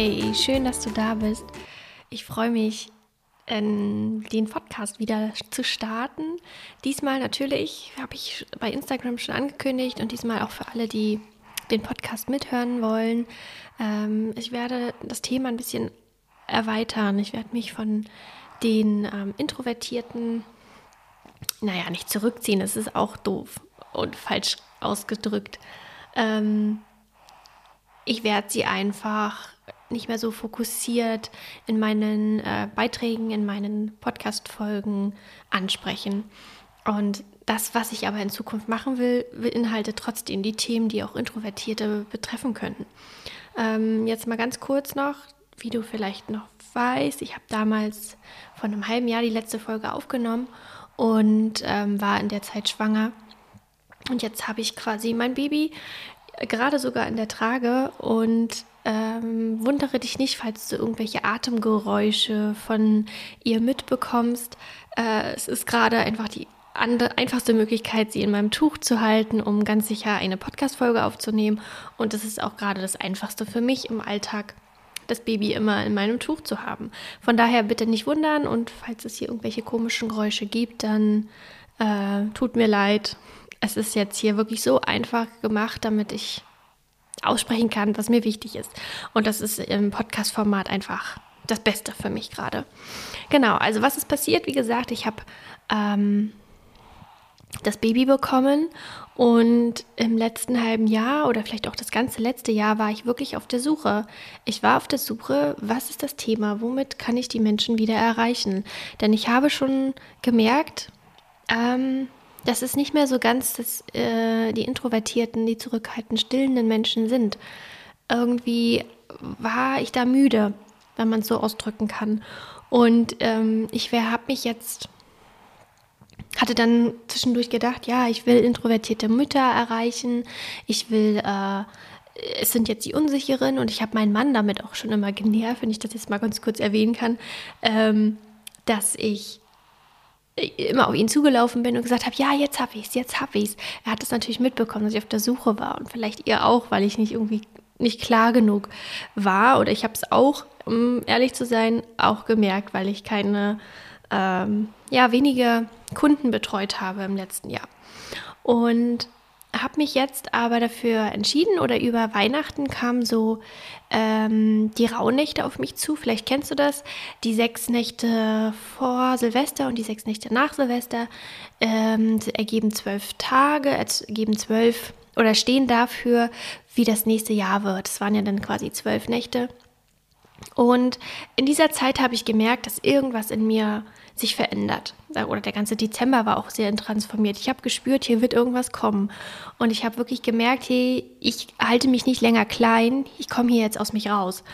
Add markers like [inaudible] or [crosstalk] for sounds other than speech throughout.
Hey, schön, dass du da bist. Ich freue mich, den Podcast wieder zu starten. Diesmal natürlich habe ich bei Instagram schon angekündigt und diesmal auch für alle, die den Podcast mithören wollen. Ähm, ich werde das Thema ein bisschen erweitern. Ich werde mich von den ähm, Introvertierten, naja, nicht zurückziehen, das ist auch doof und falsch ausgedrückt. Ähm, ich werde sie einfach nicht mehr so fokussiert in meinen äh, Beiträgen, in meinen Podcast-Folgen ansprechen. Und das, was ich aber in Zukunft machen will, beinhaltet trotzdem die Themen, die auch Introvertierte betreffen könnten. Ähm, jetzt mal ganz kurz noch, wie du vielleicht noch weißt, ich habe damals vor einem halben Jahr die letzte Folge aufgenommen und ähm, war in der Zeit schwanger. Und jetzt habe ich quasi mein Baby gerade sogar in der Trage und ähm, wundere dich nicht, falls du irgendwelche Atemgeräusche von ihr mitbekommst. Äh, es ist gerade einfach die einfachste Möglichkeit, sie in meinem Tuch zu halten, um ganz sicher eine Podcast-Folge aufzunehmen. Und es ist auch gerade das Einfachste für mich im Alltag, das Baby immer in meinem Tuch zu haben. Von daher bitte nicht wundern und falls es hier irgendwelche komischen Geräusche gibt, dann äh, tut mir leid. Es ist jetzt hier wirklich so einfach gemacht, damit ich aussprechen kann, was mir wichtig ist. Und das ist im Podcast-Format einfach das Beste für mich gerade. Genau, also was ist passiert? Wie gesagt, ich habe ähm, das Baby bekommen und im letzten halben Jahr oder vielleicht auch das ganze letzte Jahr war ich wirklich auf der Suche. Ich war auf der Suche, was ist das Thema? Womit kann ich die Menschen wieder erreichen? Denn ich habe schon gemerkt, ähm, dass es nicht mehr so ganz das, äh, die introvertierten, die zurückhaltenden, stillenden Menschen sind. Irgendwie war ich da müde, wenn man es so ausdrücken kann. Und ähm, ich habe mich jetzt, hatte dann zwischendurch gedacht, ja, ich will introvertierte Mütter erreichen, ich will, äh, es sind jetzt die Unsicheren und ich habe meinen Mann damit auch schon immer genervt, wenn ich das jetzt mal ganz kurz erwähnen kann, ähm, dass ich immer auf ihn zugelaufen bin und gesagt habe, ja, jetzt habe ich es, jetzt habe ich es. Er hat es natürlich mitbekommen, dass ich auf der Suche war und vielleicht ihr auch, weil ich nicht irgendwie nicht klar genug war oder ich habe es auch, um ehrlich zu sein, auch gemerkt, weil ich keine, ähm, ja, wenige Kunden betreut habe im letzten Jahr. Und habe mich jetzt aber dafür entschieden oder über Weihnachten kamen so ähm, die Rauhnächte auf mich zu. Vielleicht kennst du das. Die sechs Nächte vor Silvester und die sechs Nächte nach Silvester ähm, ergeben zwölf Tage, ergeben zwölf oder stehen dafür, wie das nächste Jahr wird. Es waren ja dann quasi zwölf Nächte. Und in dieser Zeit habe ich gemerkt, dass irgendwas in mir sich verändert. Oder der ganze Dezember war auch sehr transformiert. Ich habe gespürt, hier wird irgendwas kommen. Und ich habe wirklich gemerkt, hey, ich halte mich nicht länger klein, ich komme hier jetzt aus mich raus.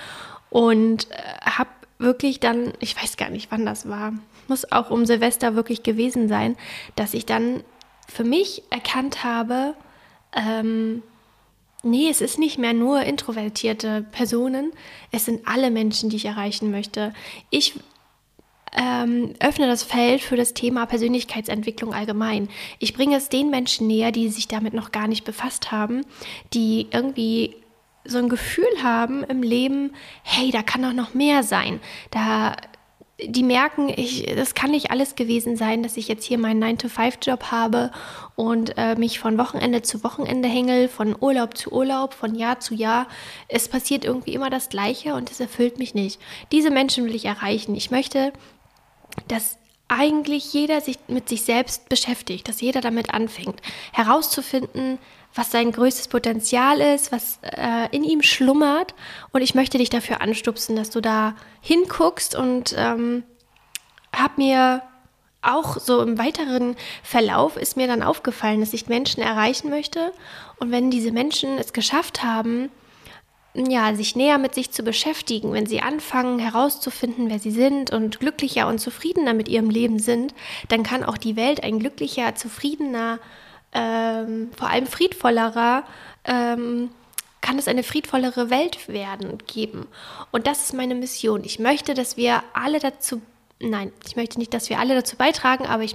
Und äh, habe wirklich dann, ich weiß gar nicht, wann das war, muss auch um Silvester wirklich gewesen sein, dass ich dann für mich erkannt habe, ähm, nee, es ist nicht mehr nur introvertierte Personen, es sind alle Menschen, die ich erreichen möchte. Ich ähm, öffne das Feld für das Thema Persönlichkeitsentwicklung allgemein. Ich bringe es den Menschen näher, die sich damit noch gar nicht befasst haben, die irgendwie so ein Gefühl haben im Leben, hey, da kann doch noch mehr sein. Da die merken, ich, das kann nicht alles gewesen sein, dass ich jetzt hier meinen 9-to-5-Job habe und äh, mich von Wochenende zu Wochenende hängel, von Urlaub zu Urlaub, von Jahr zu Jahr. Es passiert irgendwie immer das Gleiche und es erfüllt mich nicht. Diese Menschen will ich erreichen. Ich möchte, dass eigentlich jeder sich mit sich selbst beschäftigt, dass jeder damit anfängt, herauszufinden, was sein größtes Potenzial ist, was äh, in ihm schlummert. Und ich möchte dich dafür anstupsen, dass du da hinguckst und ähm, habe mir auch so im weiteren Verlauf ist mir dann aufgefallen, dass ich Menschen erreichen möchte. Und wenn diese Menschen es geschafft haben, ja, sich näher mit sich zu beschäftigen, wenn sie anfangen herauszufinden, wer sie sind und glücklicher und zufriedener mit ihrem Leben sind, dann kann auch die Welt ein glücklicher, zufriedener, ähm, vor allem friedvollerer, ähm, kann es eine friedvollere Welt werden geben. Und das ist meine Mission. Ich möchte, dass wir alle dazu, nein, ich möchte nicht, dass wir alle dazu beitragen, aber ich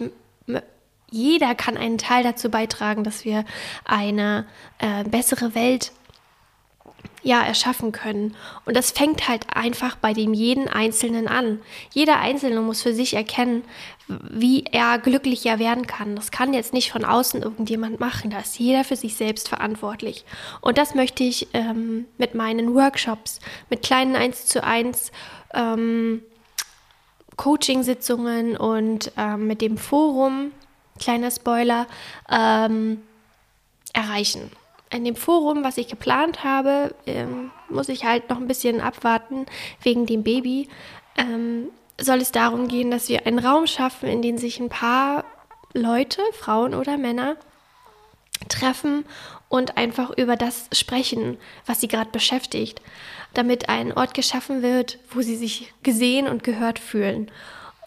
jeder kann einen Teil dazu beitragen, dass wir eine äh, bessere Welt ja, erschaffen können. Und das fängt halt einfach bei dem jeden Einzelnen an. Jeder Einzelne muss für sich erkennen, wie er glücklicher werden kann. Das kann jetzt nicht von außen irgendjemand machen. Da ist jeder für sich selbst verantwortlich. Und das möchte ich ähm, mit meinen Workshops, mit kleinen 1 zu 1 ähm, Coaching-Sitzungen und ähm, mit dem Forum, kleiner Spoiler, ähm, erreichen in dem Forum, was ich geplant habe, ähm, muss ich halt noch ein bisschen abwarten wegen dem Baby. Ähm, soll es darum gehen, dass wir einen Raum schaffen, in dem sich ein paar Leute, Frauen oder Männer, treffen und einfach über das sprechen, was sie gerade beschäftigt, damit ein Ort geschaffen wird, wo sie sich gesehen und gehört fühlen.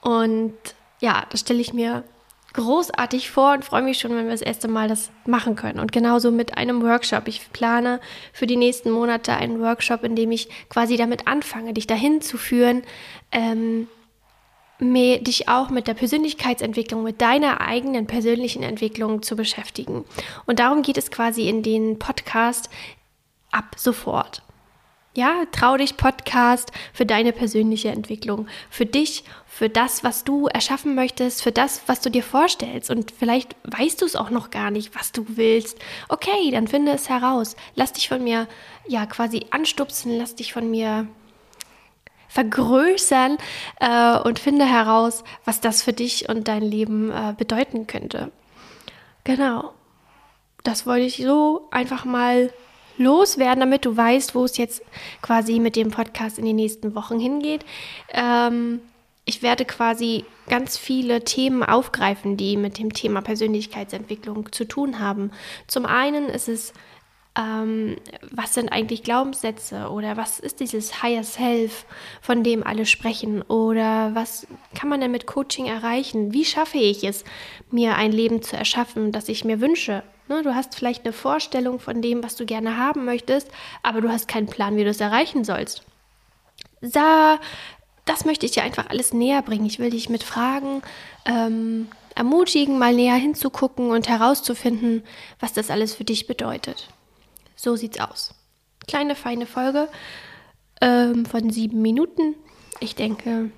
Und ja, das stelle ich mir großartig vor und freue mich schon, wenn wir das erste Mal das machen können. Und genauso mit einem Workshop. Ich plane für die nächsten Monate einen Workshop, in dem ich quasi damit anfange, dich dahin zu führen, ähm, dich auch mit der Persönlichkeitsentwicklung, mit deiner eigenen persönlichen Entwicklung zu beschäftigen. Und darum geht es quasi in den Podcast ab sofort. Ja, trau dich Podcast für deine persönliche Entwicklung, für dich, für das, was du erschaffen möchtest, für das, was du dir vorstellst. Und vielleicht weißt du es auch noch gar nicht, was du willst. Okay, dann finde es heraus. Lass dich von mir ja quasi anstupsen, lass dich von mir vergrößern äh, und finde heraus, was das für dich und dein Leben äh, bedeuten könnte. Genau. Das wollte ich so einfach mal loswerden, damit du weißt, wo es jetzt quasi mit dem Podcast in den nächsten Wochen hingeht. Ähm, ich werde quasi ganz viele Themen aufgreifen, die mit dem Thema Persönlichkeitsentwicklung zu tun haben. Zum einen ist es, ähm, was sind eigentlich Glaubenssätze oder was ist dieses Higher Self, von dem alle sprechen oder was kann man denn mit Coaching erreichen? Wie schaffe ich es, mir ein Leben zu erschaffen, das ich mir wünsche? Ne, du hast vielleicht eine Vorstellung von dem, was du gerne haben möchtest, aber du hast keinen Plan, wie du es erreichen sollst. Da, das möchte ich dir einfach alles näher bringen. Ich will dich mit Fragen ähm, ermutigen, mal näher hinzugucken und herauszufinden, was das alles für dich bedeutet. So sieht's aus. Kleine, feine Folge ähm, von sieben Minuten. Ich denke,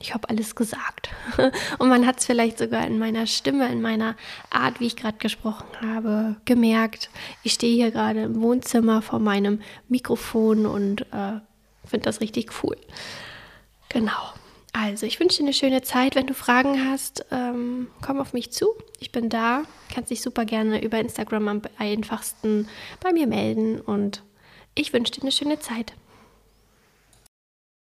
ich habe alles gesagt. [laughs] Und man hat es vielleicht sogar in meiner Stimme, in meiner Art, wie ich gerade gesprochen habe, gemerkt. Ich stehe hier gerade im Wohnzimmer vor meinem Mikrofon und äh, finde das richtig cool. Genau. Also, ich wünsche dir eine schöne Zeit. Wenn du Fragen hast, ähm, komm auf mich zu. Ich bin da. Kannst dich super gerne über Instagram am einfachsten bei mir melden. Und ich wünsche dir eine schöne Zeit.